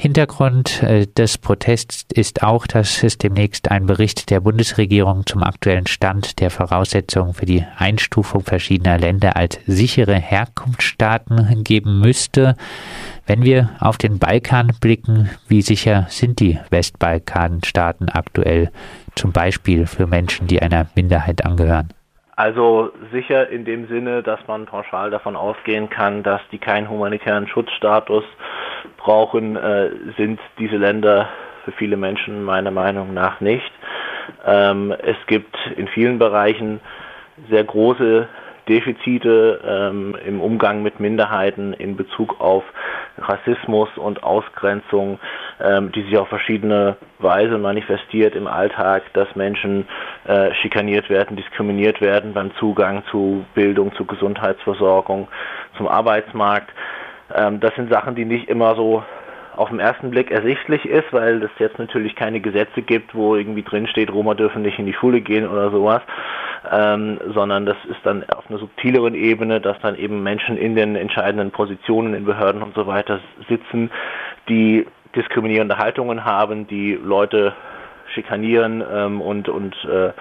Hintergrund äh, des Protests ist auch, dass es demnächst einen Bericht der Bundesregierung zum aktuellen Stand der Voraussetzungen für die Einstufung verschiedener Länder als sichere Herkunftsstaaten geben müsste. Wenn wir auf den Balkan blicken, wie sicher sind die Westbalkanstaaten aktuell, zum Beispiel für Menschen, die einer Minderheit angehören? Also sicher in dem Sinne, dass man pauschal davon ausgehen kann, dass die keinen humanitären Schutzstatus brauchen, äh, sind diese Länder für viele Menschen meiner Meinung nach nicht. Ähm, es gibt in vielen Bereichen sehr große Defizite ähm, im Umgang mit Minderheiten in Bezug auf Rassismus und Ausgrenzung, ähm, die sich auf verschiedene Weise manifestiert im Alltag, dass Menschen äh, schikaniert werden, diskriminiert werden beim Zugang zu Bildung, zu Gesundheitsversorgung, zum Arbeitsmarkt. Ähm, das sind Sachen, die nicht immer so auf den ersten Blick ersichtlich ist, weil es jetzt natürlich keine Gesetze gibt, wo irgendwie drin steht, Roma dürfen nicht in die Schule gehen oder sowas, ähm, sondern das ist dann auf einer subtileren Ebene, dass dann eben Menschen in den entscheidenden Positionen in Behörden und so weiter sitzen, die diskriminierende Haltungen haben, die Leute schikanieren ähm, und, und äh,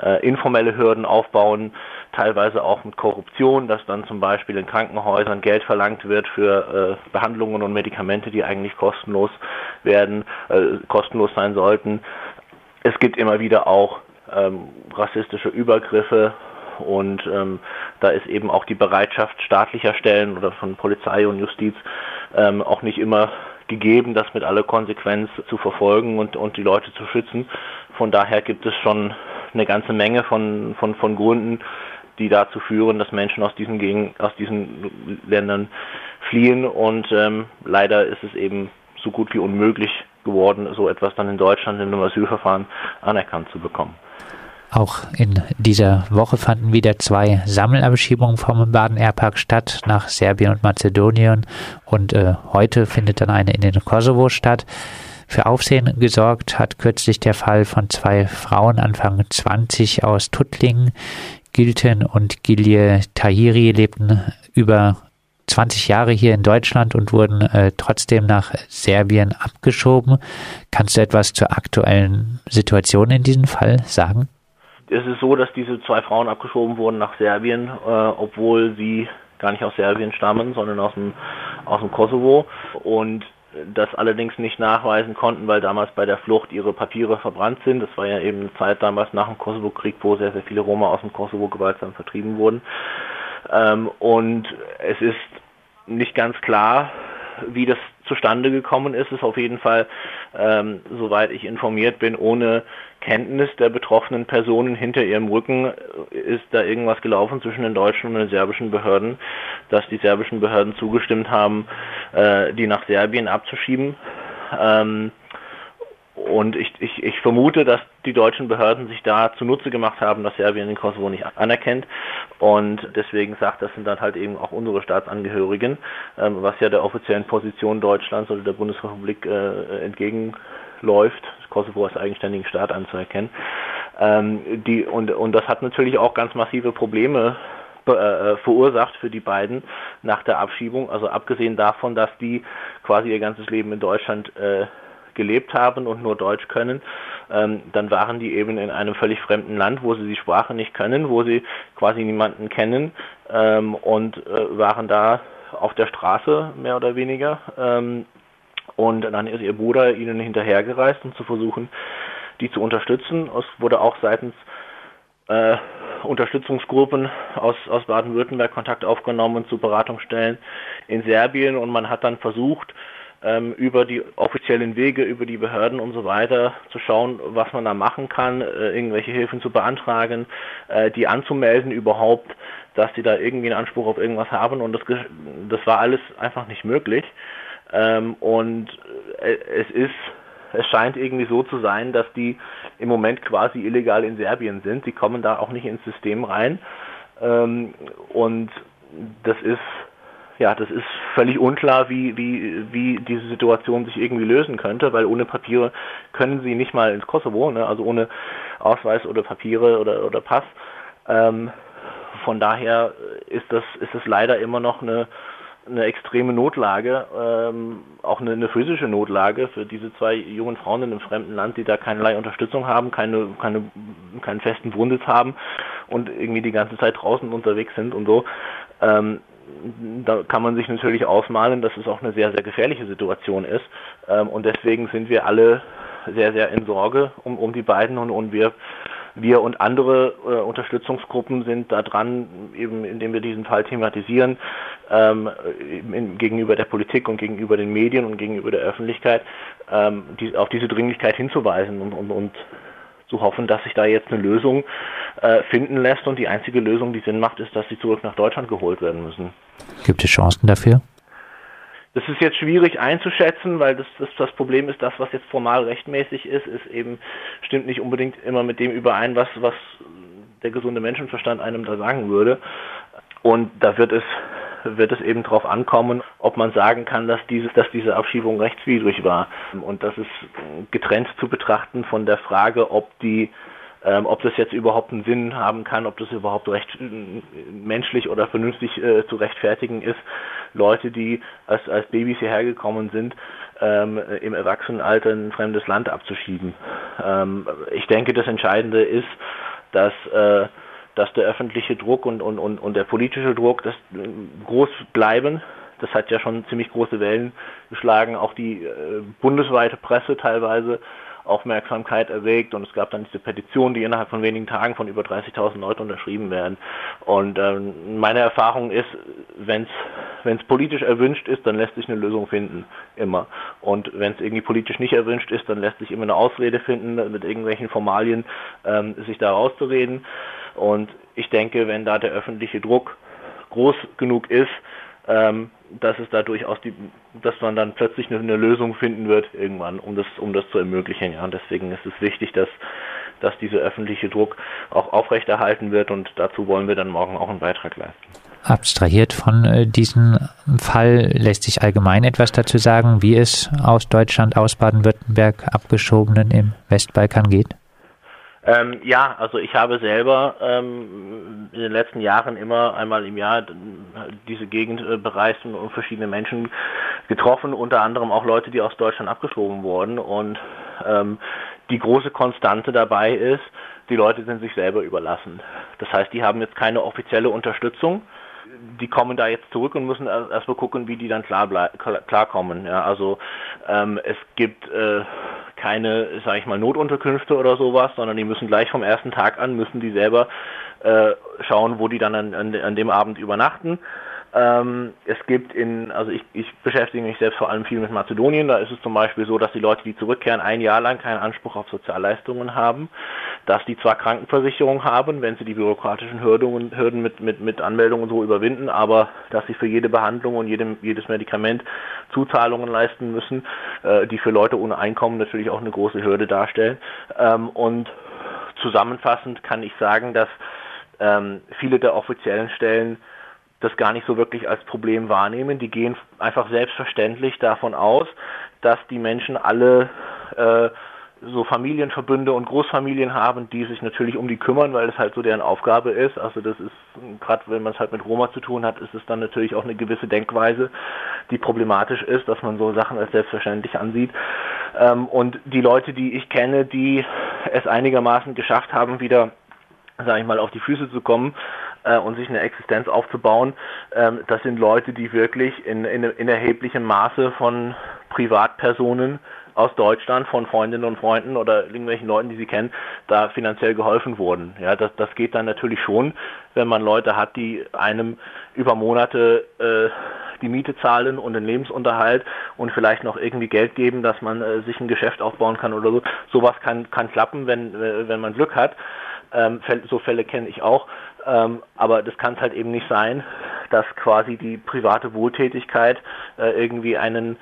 äh, informelle Hürden aufbauen, teilweise auch mit Korruption, dass dann zum Beispiel in Krankenhäusern Geld verlangt wird für äh, Behandlungen und Medikamente, die eigentlich kostenlos werden, äh, kostenlos sein sollten. Es gibt immer wieder auch ähm, rassistische Übergriffe und ähm, da ist eben auch die Bereitschaft staatlicher Stellen oder von Polizei und Justiz ähm, auch nicht immer gegeben, das mit aller Konsequenz zu verfolgen und, und die Leute zu schützen. Von daher gibt es schon eine ganze Menge von, von, von Gründen, die dazu führen, dass Menschen aus diesen, Gegend, aus diesen Ländern fliehen. Und ähm, leider ist es eben so gut wie unmöglich geworden, so etwas dann in Deutschland in einem Asylverfahren anerkannt zu bekommen. Auch in dieser Woche fanden wieder zwei Sammelabschiebungen vom Baden-Airpark statt nach Serbien und Mazedonien und äh, heute findet dann eine in den Kosovo statt. Für Aufsehen gesorgt hat kürzlich der Fall von zwei Frauen Anfang 20 aus Tuttlingen. Gilten und Gilje Tahiri lebten über 20 Jahre hier in Deutschland und wurden äh, trotzdem nach Serbien abgeschoben. Kannst du etwas zur aktuellen Situation in diesem Fall sagen? Es ist so, dass diese zwei Frauen abgeschoben wurden nach Serbien, äh, obwohl sie gar nicht aus Serbien stammen, sondern aus dem, aus dem Kosovo. Und das allerdings nicht nachweisen konnten, weil damals bei der Flucht ihre Papiere verbrannt sind. Das war ja eben eine Zeit damals nach dem Kosovo-Krieg, wo sehr, sehr viele Roma aus dem Kosovo gewaltsam vertrieben wurden. Ähm, und es ist nicht ganz klar, wie das zustande gekommen ist, ist auf jeden Fall, ähm, soweit ich informiert bin, ohne Kenntnis der betroffenen Personen hinter ihrem Rücken ist da irgendwas gelaufen zwischen den deutschen und den serbischen Behörden, dass die serbischen Behörden zugestimmt haben, äh, die nach Serbien abzuschieben. Ähm, und ich, ich, ich vermute, dass die deutschen Behörden sich da zunutze gemacht haben, dass Serbien den Kosovo nicht anerkennt. Und deswegen sagt, das sind dann halt eben auch unsere Staatsangehörigen, ähm, was ja der offiziellen Position Deutschlands oder der Bundesrepublik äh, entgegenläuft, Kosovo als eigenständigen Staat anzuerkennen. Ähm, die, und, und das hat natürlich auch ganz massive Probleme äh, verursacht für die beiden nach der Abschiebung. Also abgesehen davon, dass die quasi ihr ganzes Leben in Deutschland äh, gelebt haben und nur Deutsch können, ähm, dann waren die eben in einem völlig fremden Land, wo sie die Sprache nicht können, wo sie quasi niemanden kennen ähm, und äh, waren da auf der Straße mehr oder weniger. Ähm, und dann ist ihr Bruder ihnen hinterhergereist, um zu versuchen, die zu unterstützen. Es wurde auch seitens äh, Unterstützungsgruppen aus, aus Baden-Württemberg Kontakt aufgenommen zu Beratungsstellen in Serbien und man hat dann versucht, ähm, über die offiziellen Wege, über die Behörden und so weiter zu schauen, was man da machen kann, äh, irgendwelche Hilfen zu beantragen, äh, die anzumelden überhaupt, dass die da irgendwie einen Anspruch auf irgendwas haben und das, das war alles einfach nicht möglich. Ähm, und äh, es ist, es scheint irgendwie so zu sein, dass die im Moment quasi illegal in Serbien sind. Die kommen da auch nicht ins System rein. Ähm, und das ist ja, das ist völlig unklar, wie, wie, wie diese Situation sich irgendwie lösen könnte, weil ohne Papiere können sie nicht mal ins Kosovo, ne? also ohne Ausweis oder Papiere oder, oder Pass. Ähm, von daher ist das, ist das leider immer noch eine, eine extreme Notlage, ähm, auch eine, eine, physische Notlage für diese zwei jungen Frauen in einem fremden Land, die da keinerlei Unterstützung haben, keine, keine, keinen festen Wohnsitz haben und irgendwie die ganze Zeit draußen unterwegs sind und so. Ähm, da kann man sich natürlich ausmalen, dass es auch eine sehr, sehr gefährliche Situation ist. Ähm, und deswegen sind wir alle sehr, sehr in Sorge um, um die beiden und, und wir wir und andere äh, Unterstützungsgruppen sind da dran, eben indem wir diesen Fall thematisieren, ähm, in, gegenüber der Politik und gegenüber den Medien und gegenüber der Öffentlichkeit, ähm, die, auf diese Dringlichkeit hinzuweisen und, und, und zu hoffen, dass sich da jetzt eine Lösung äh, finden lässt. Und die einzige Lösung, die Sinn macht, ist, dass sie zurück nach Deutschland geholt werden müssen. Gibt es Chancen dafür? Das ist jetzt schwierig einzuschätzen, weil das, das, das Problem ist, das, was jetzt formal rechtmäßig ist, ist eben, stimmt nicht unbedingt immer mit dem überein, was, was der gesunde Menschenverstand einem da sagen würde. Und da wird es, wird es eben darauf ankommen, ob man sagen kann, dass diese, dass diese Abschiebung rechtswidrig war. Und das ist getrennt zu betrachten von der Frage, ob die ähm, ob das jetzt überhaupt einen Sinn haben kann, ob das überhaupt recht menschlich oder vernünftig äh, zu rechtfertigen ist, Leute, die als, als Babys hierher gekommen sind, ähm, im Erwachsenenalter in ein fremdes Land abzuschieben. Ähm, ich denke, das Entscheidende ist, dass äh, dass der öffentliche Druck und, und, und, und der politische Druck das äh, groß bleiben. Das hat ja schon ziemlich große Wellen geschlagen. Auch die äh, bundesweite Presse teilweise Aufmerksamkeit erregt und es gab dann diese Petition, die innerhalb von wenigen Tagen von über 30.000 Leuten unterschrieben werden. Und ähm, meine Erfahrung ist, wenn es politisch erwünscht ist, dann lässt sich eine Lösung finden, immer. Und wenn es irgendwie politisch nicht erwünscht ist, dann lässt sich immer eine Ausrede finden, mit irgendwelchen Formalien ähm, sich da rauszureden. Und ich denke, wenn da der öffentliche Druck groß genug ist, ähm, dass es da durchaus die, dass man dann plötzlich eine, eine, Lösung finden wird irgendwann, um das, um das zu ermöglichen. Ja, und deswegen ist es wichtig, dass, dass dieser öffentliche Druck auch aufrechterhalten wird und dazu wollen wir dann morgen auch einen Beitrag leisten. Abstrahiert von äh, diesem Fall lässt sich allgemein etwas dazu sagen, wie es aus Deutschland, aus Baden-Württemberg abgeschobenen im Westbalkan geht? Ähm, ja, also ich habe selber ähm, in den letzten Jahren immer einmal im Jahr diese Gegend äh, bereist und, und, verschiedene Menschen getroffen, unter anderem auch Leute, die aus Deutschland abgeschoben wurden. Und ähm, die große Konstante dabei ist, die Leute sind sich selber überlassen. Das heißt, die haben jetzt keine offizielle Unterstützung. Die kommen da jetzt zurück und müssen erstmal gucken, wie die dann klar klarkommen. Ja, also ähm, es gibt äh, keine, sage ich mal, Notunterkünfte oder sowas, sondern die müssen gleich vom ersten Tag an, müssen die selber äh, schauen, wo die dann an, an, an dem Abend übernachten. Ähm, es gibt in, also ich, ich beschäftige mich selbst vor allem viel mit Mazedonien, da ist es zum Beispiel so, dass die Leute, die zurückkehren, ein Jahr lang keinen Anspruch auf Sozialleistungen haben, dass die zwar Krankenversicherung haben, wenn sie die bürokratischen Hürden, Hürden mit, mit, mit Anmeldungen so überwinden, aber dass sie für jede Behandlung und jedem, jedes Medikament Zuzahlungen leisten müssen, äh, die für Leute ohne Einkommen natürlich auch eine große Hürde darstellen. Ähm, und zusammenfassend kann ich sagen, dass ähm, viele der offiziellen Stellen das gar nicht so wirklich als Problem wahrnehmen. Die gehen einfach selbstverständlich davon aus, dass die Menschen alle äh, so Familienverbünde und Großfamilien haben, die sich natürlich um die kümmern, weil es halt so deren Aufgabe ist. Also das ist, gerade wenn man es halt mit Roma zu tun hat, ist es dann natürlich auch eine gewisse Denkweise, die problematisch ist, dass man so Sachen als selbstverständlich ansieht. Ähm, und die Leute, die ich kenne, die es einigermaßen geschafft haben, wieder, sage ich mal, auf die Füße zu kommen, äh, und sich eine Existenz aufzubauen. Ähm, das sind Leute, die wirklich in, in, in erheblichem Maße von Privatpersonen aus Deutschland von Freundinnen und Freunden oder irgendwelchen Leuten, die sie kennen, da finanziell geholfen wurden. Ja, das, das geht dann natürlich schon, wenn man Leute hat, die einem über Monate äh, die Miete zahlen und den Lebensunterhalt und vielleicht noch irgendwie Geld geben, dass man äh, sich ein Geschäft aufbauen kann oder so. Sowas kann, kann klappen, wenn, äh, wenn man Glück hat. Ähm, so Fälle kenne ich auch. Ähm, aber das kann es halt eben nicht sein, dass quasi die private Wohltätigkeit äh, irgendwie einen,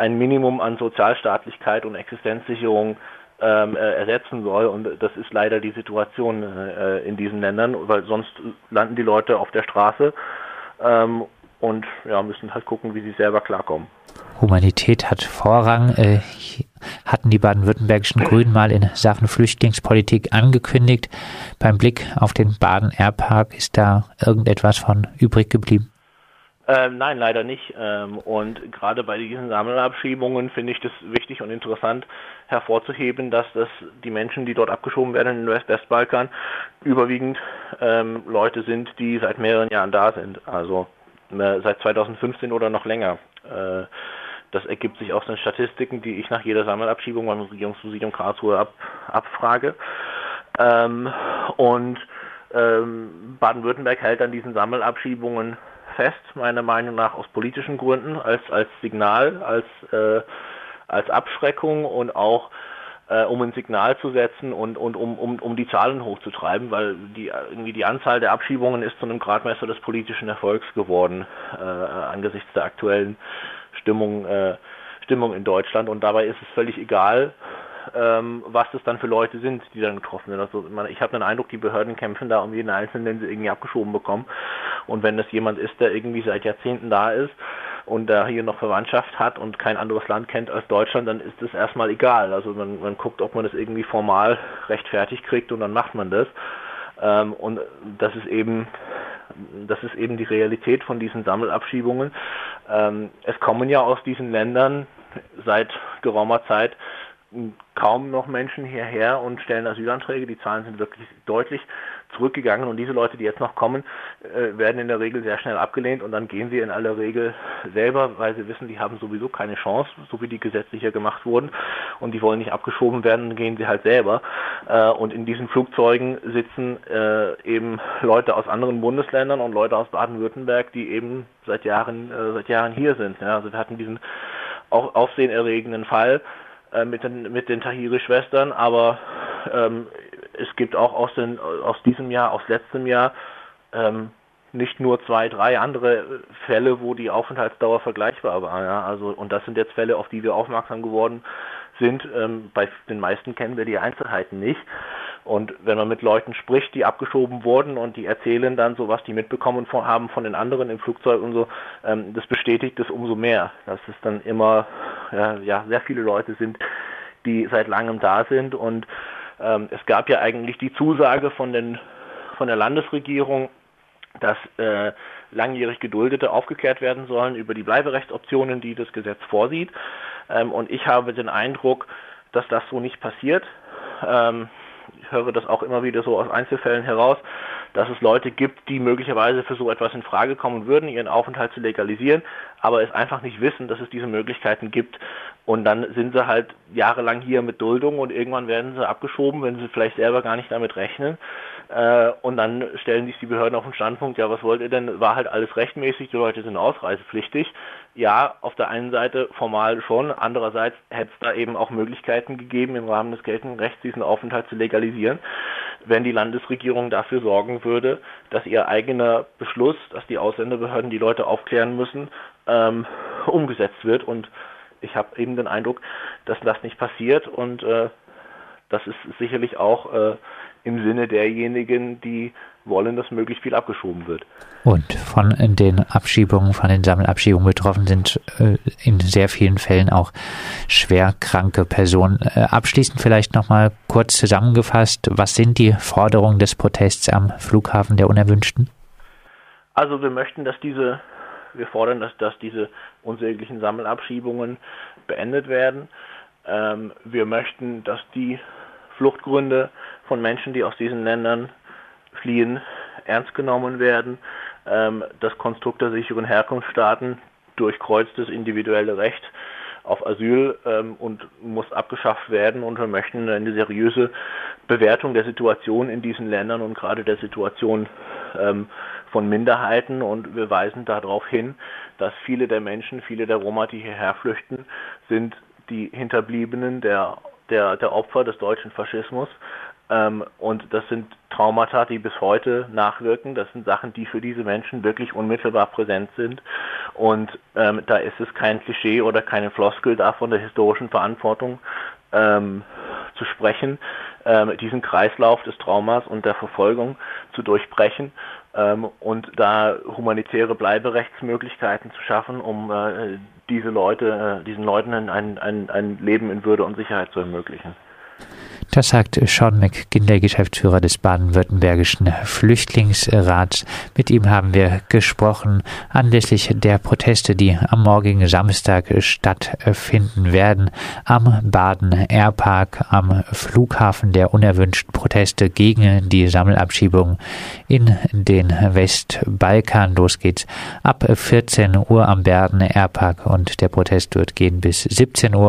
ein Minimum an Sozialstaatlichkeit und Existenzsicherung ähm, äh, ersetzen soll. Und das ist leider die Situation äh, in diesen Ländern, weil sonst landen die Leute auf der Straße ähm, und ja, müssen halt gucken, wie sie selber klarkommen. Humanität hat Vorrang, äh, hatten die baden-württembergischen Grünen mal in Sachen Flüchtlingspolitik angekündigt. Beim Blick auf den Baden-Air-Park ist da irgendetwas von übrig geblieben? Ähm, nein, leider nicht. Ähm, und gerade bei diesen Sammelabschiebungen finde ich das wichtig und interessant hervorzuheben, dass das die Menschen, die dort abgeschoben werden in den West Westbalkan, überwiegend ähm, Leute sind, die seit mehreren Jahren da sind. Also äh, seit 2015 oder noch länger. Äh, das ergibt sich aus den Statistiken, die ich nach jeder Sammelabschiebung beim Regierungsmuseum Karlsruhe ab, abfrage. Ähm, und ähm, Baden-Württemberg hält an diesen Sammelabschiebungen fest, meiner Meinung nach aus politischen Gründen, als, als Signal, als, äh, als Abschreckung und auch äh, um ein Signal zu setzen und, und um, um, um die Zahlen hochzutreiben, weil die, irgendwie die Anzahl der Abschiebungen ist zu einem Gradmesser des politischen Erfolgs geworden äh, angesichts der aktuellen Stimmung, äh, Stimmung in Deutschland. Und dabei ist es völlig egal, ähm, was das dann für Leute sind, die dann getroffen sind. Also ich habe den Eindruck, die Behörden kämpfen da um jeden Einzelnen, den sie irgendwie abgeschoben bekommen. Und wenn das jemand ist, der irgendwie seit Jahrzehnten da ist und der hier noch Verwandtschaft hat und kein anderes Land kennt als Deutschland, dann ist das erstmal egal. Also man, man guckt, ob man das irgendwie formal rechtfertigt kriegt und dann macht man das. Ähm, und das ist eben das ist eben die Realität von diesen Sammelabschiebungen. Ähm, es kommen ja aus diesen Ländern seit geraumer Zeit kaum noch Menschen hierher und stellen Asylanträge. Die Zahlen sind wirklich deutlich zurückgegangen und diese Leute, die jetzt noch kommen, äh, werden in der Regel sehr schnell abgelehnt und dann gehen sie in aller Regel selber, weil sie wissen, die haben sowieso keine Chance, so wie die gesetzlich hier gemacht wurden und die wollen nicht abgeschoben werden, dann gehen sie halt selber. Äh, und in diesen Flugzeugen sitzen äh, eben Leute aus anderen Bundesländern und Leute aus Baden-Württemberg, die eben seit Jahren, seit Jahren hier sind. Also wir hatten diesen auch aufsehenerregenden Fall, äh, mit den, mit den Tahiri-Schwestern, aber ähm, es gibt auch aus, den, aus diesem Jahr, aus letztem Jahr, ähm, nicht nur zwei, drei andere Fälle, wo die Aufenthaltsdauer vergleichbar war. Ja? Also, und das sind jetzt Fälle, auf die wir aufmerksam geworden sind. Ähm, bei den meisten kennen wir die Einzelheiten nicht. Und wenn man mit Leuten spricht, die abgeschoben wurden und die erzählen dann so, was die mitbekommen von, haben von den anderen im Flugzeug und so, ähm, das bestätigt es umso mehr, dass es dann immer ja, ja, sehr viele Leute sind, die seit langem da sind. Und ähm, es gab ja eigentlich die Zusage von, den, von der Landesregierung, dass äh, langjährig Geduldete aufgeklärt werden sollen über die Bleiberechtsoptionen, die das Gesetz vorsieht. Ähm, und ich habe den Eindruck, dass das so nicht passiert. Ähm, ich höre das auch immer wieder so aus Einzelfällen heraus, dass es Leute gibt, die möglicherweise für so etwas in Frage kommen würden, ihren Aufenthalt zu legalisieren, aber es einfach nicht wissen, dass es diese Möglichkeiten gibt. Und dann sind sie halt jahrelang hier mit Duldung und irgendwann werden sie abgeschoben, wenn sie vielleicht selber gar nicht damit rechnen. Äh, und dann stellen sich die Behörden auf den Standpunkt, ja, was wollt ihr denn? War halt alles rechtmäßig, die Leute sind ausreisepflichtig. Ja, auf der einen Seite formal schon, andererseits hätte es da eben auch Möglichkeiten gegeben, im Rahmen des geltenden Rechts diesen Aufenthalt zu legalisieren, wenn die Landesregierung dafür sorgen würde, dass ihr eigener Beschluss, dass die Ausländerbehörden die Leute aufklären müssen, ähm, umgesetzt wird. Und ich habe eben den Eindruck, dass das nicht passiert und äh, das ist sicherlich auch äh, im Sinne derjenigen, die wollen, dass möglichst viel abgeschoben wird. Und von den Abschiebungen, von den Sammelabschiebungen betroffen sind äh, in sehr vielen Fällen auch schwer kranke Personen. Äh, abschließend vielleicht nochmal kurz zusammengefasst, was sind die Forderungen des Protests am Flughafen der Unerwünschten? Also wir möchten, dass diese, wir fordern, dass, dass diese unsäglichen Sammelabschiebungen beendet werden. Ähm, wir möchten, dass die Fluchtgründe von Menschen, die aus diesen Ländern fliehen, ernst genommen werden. Ähm, das Konstrukt der sicheren Herkunftsstaaten durchkreuzt das individuelle Recht auf Asyl ähm, und muss abgeschafft werden. Und wir möchten eine seriöse Bewertung der Situation in diesen Ländern und gerade der Situation ähm, von Minderheiten. Und wir weisen darauf hin, dass viele der Menschen, viele der Roma, die hierher flüchten, sind die Hinterbliebenen der der, der Opfer des deutschen Faschismus. Ähm, und das sind Traumata, die bis heute nachwirken. Das sind Sachen, die für diese Menschen wirklich unmittelbar präsent sind. Und ähm, da ist es kein Klischee oder keine Floskel da von der historischen Verantwortung ähm, zu sprechen, ähm, diesen Kreislauf des Traumas und der Verfolgung zu durchbrechen ähm, und da humanitäre Bleiberechtsmöglichkeiten zu schaffen, um äh, diese Leute, äh, diesen Leuten ein, ein, ein Leben in Würde und Sicherheit zu ermöglichen. Das sagt Sean McGinn, der Geschäftsführer des baden-württembergischen Flüchtlingsrats. Mit ihm haben wir gesprochen anlässlich der Proteste, die am morgigen Samstag stattfinden werden. Am Baden Airpark, am Flughafen der unerwünschten Proteste gegen die Sammelabschiebung in den Westbalkan. Los geht's ab 14 Uhr am Baden Airpark und der Protest wird gehen bis 17 Uhr.